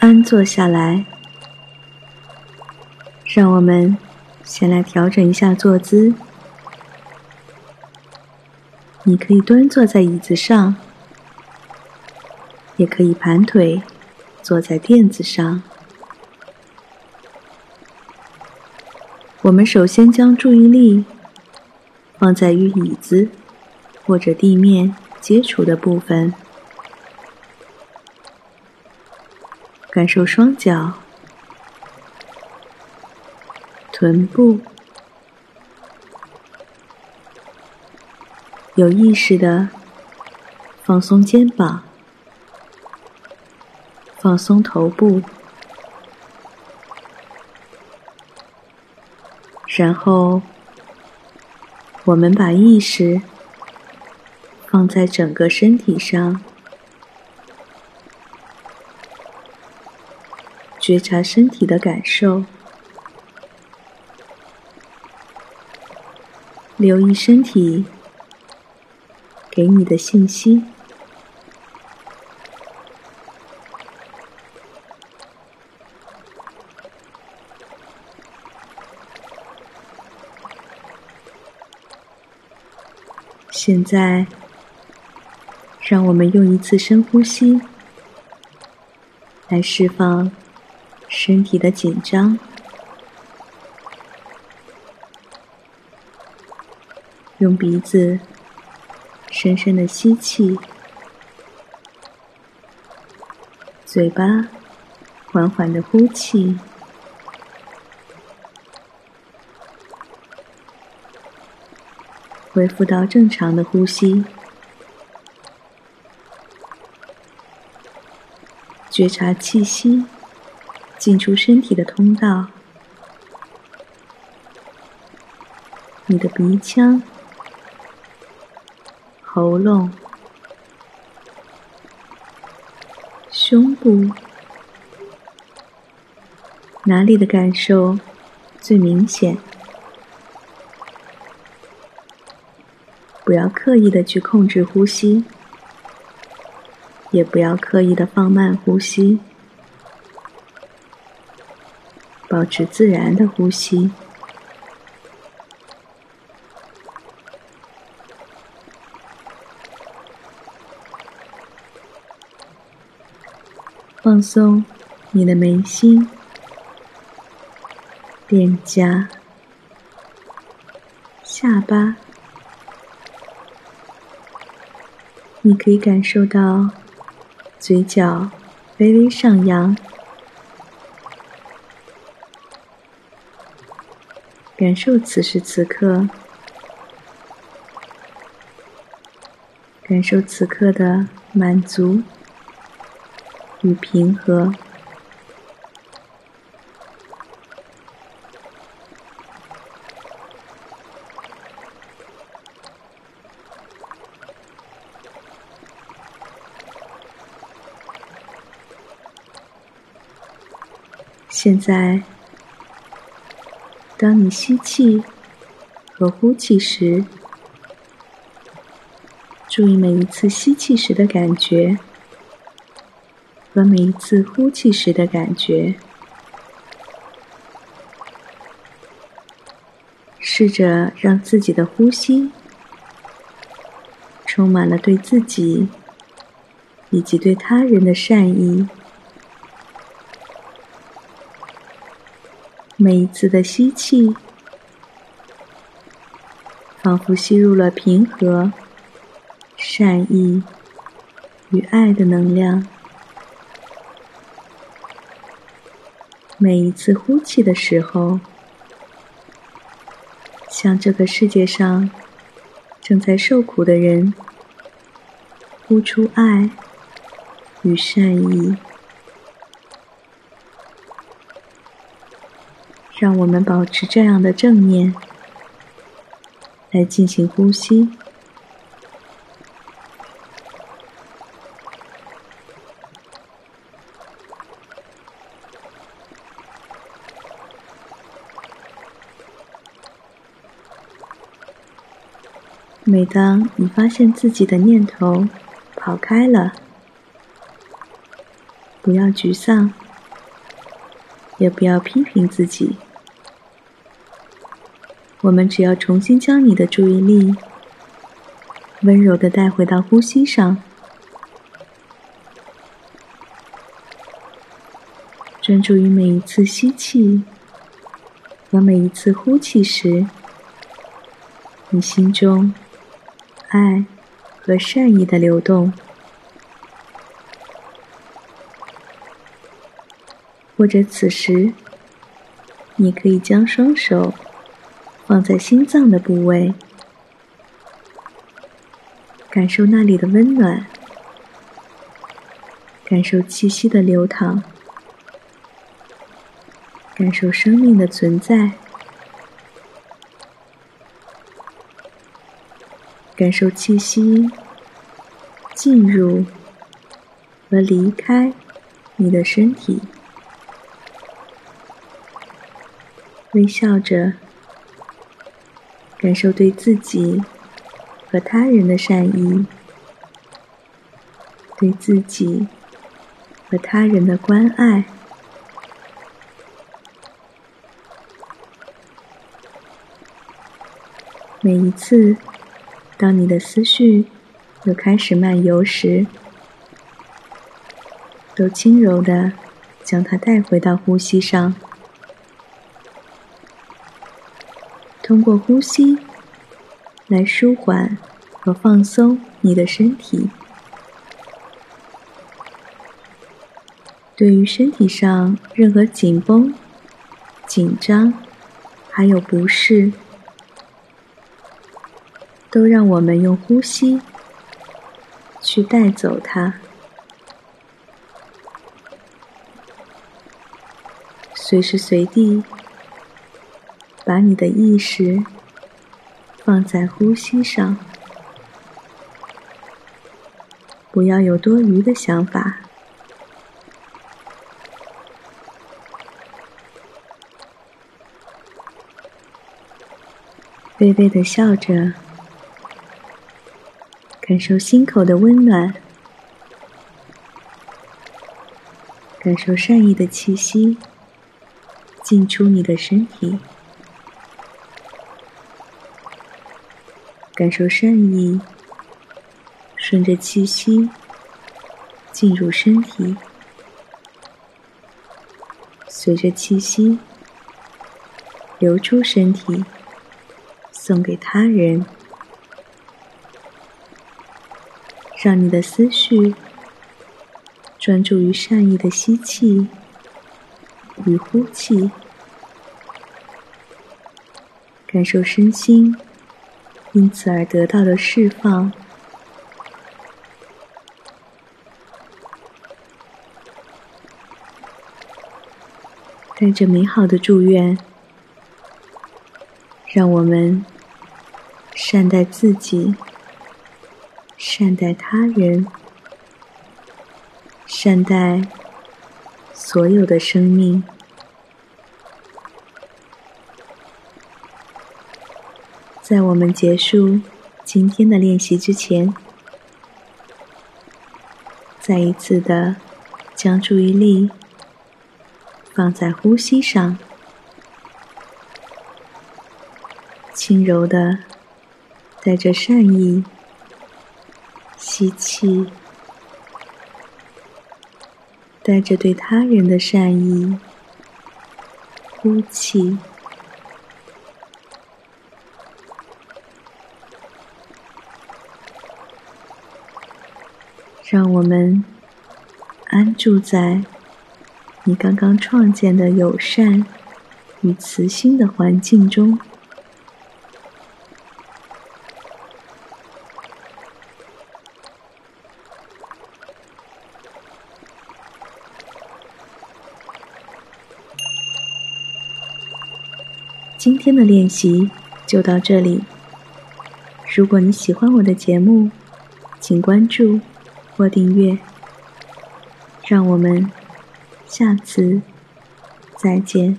安坐下来，让我们先来调整一下坐姿。你可以端坐在椅子上，也可以盘腿坐在垫子上。我们首先将注意力放在与椅子或者地面接触的部分，感受双脚、臀部，有意识的放松肩膀，放松头部。然后，我们把意识放在整个身体上，觉察身体的感受，留意身体给你的信息。现在，让我们用一次深呼吸来释放身体的紧张。用鼻子深深的吸气，嘴巴缓缓的呼气。恢复到正常的呼吸，觉察气息进出身体的通道。你的鼻腔、喉咙、胸部，哪里的感受最明显？不要刻意的去控制呼吸，也不要刻意的放慢呼吸，保持自然的呼吸，放松你的眉心、脸颊、下巴。你可以感受到嘴角微微上扬，感受此时此刻，感受此刻的满足与平和。现在，当你吸气和呼气时，注意每一次吸气时的感觉和每一次呼气时的感觉，试着让自己的呼吸充满了对自己以及对他人的善意。每一次的吸气，仿佛吸入了平和、善意与爱的能量；每一次呼气的时候，向这个世界上正在受苦的人呼出爱与善意。让我们保持这样的正念来进行呼吸。每当你发现自己的念头跑开了，不要沮丧，也不要批评自己。我们只要重新将你的注意力温柔的带回到呼吸上，专注于每一次吸气和每一次呼气时，你心中爱和善意的流动。或者此时，你可以将双手放在心脏的部位，感受那里的温暖，感受气息的流淌，感受生命的存在，感受气息进入和离开你的身体。微笑着，感受对自己和他人的善意，对自己和他人的关爱。每一次，当你的思绪又开始漫游时，都轻柔的将它带回到呼吸上。通过呼吸来舒缓和放松你的身体。对于身体上任何紧绷、紧张，还有不适，都让我们用呼吸去带走它。随时随地。把你的意识放在呼吸上，不要有多余的想法。微微的笑着，感受心口的温暖，感受善意的气息进出你的身体。感受善意，顺着气息进入身体，随着气息流出身体，送给他人，让你的思绪专注于善意的吸气与呼气，感受身心。因此而得到的释放，带着美好的祝愿，让我们善待自己，善待他人，善待所有的生命。在我们结束今天的练习之前，再一次的将注意力放在呼吸上，轻柔的带着善意吸气，带着对他人的善意呼气。让我们安住在你刚刚创建的友善与慈心的环境中。今天的练习就到这里。如果你喜欢我的节目，请关注。或订阅，让我们下次再见。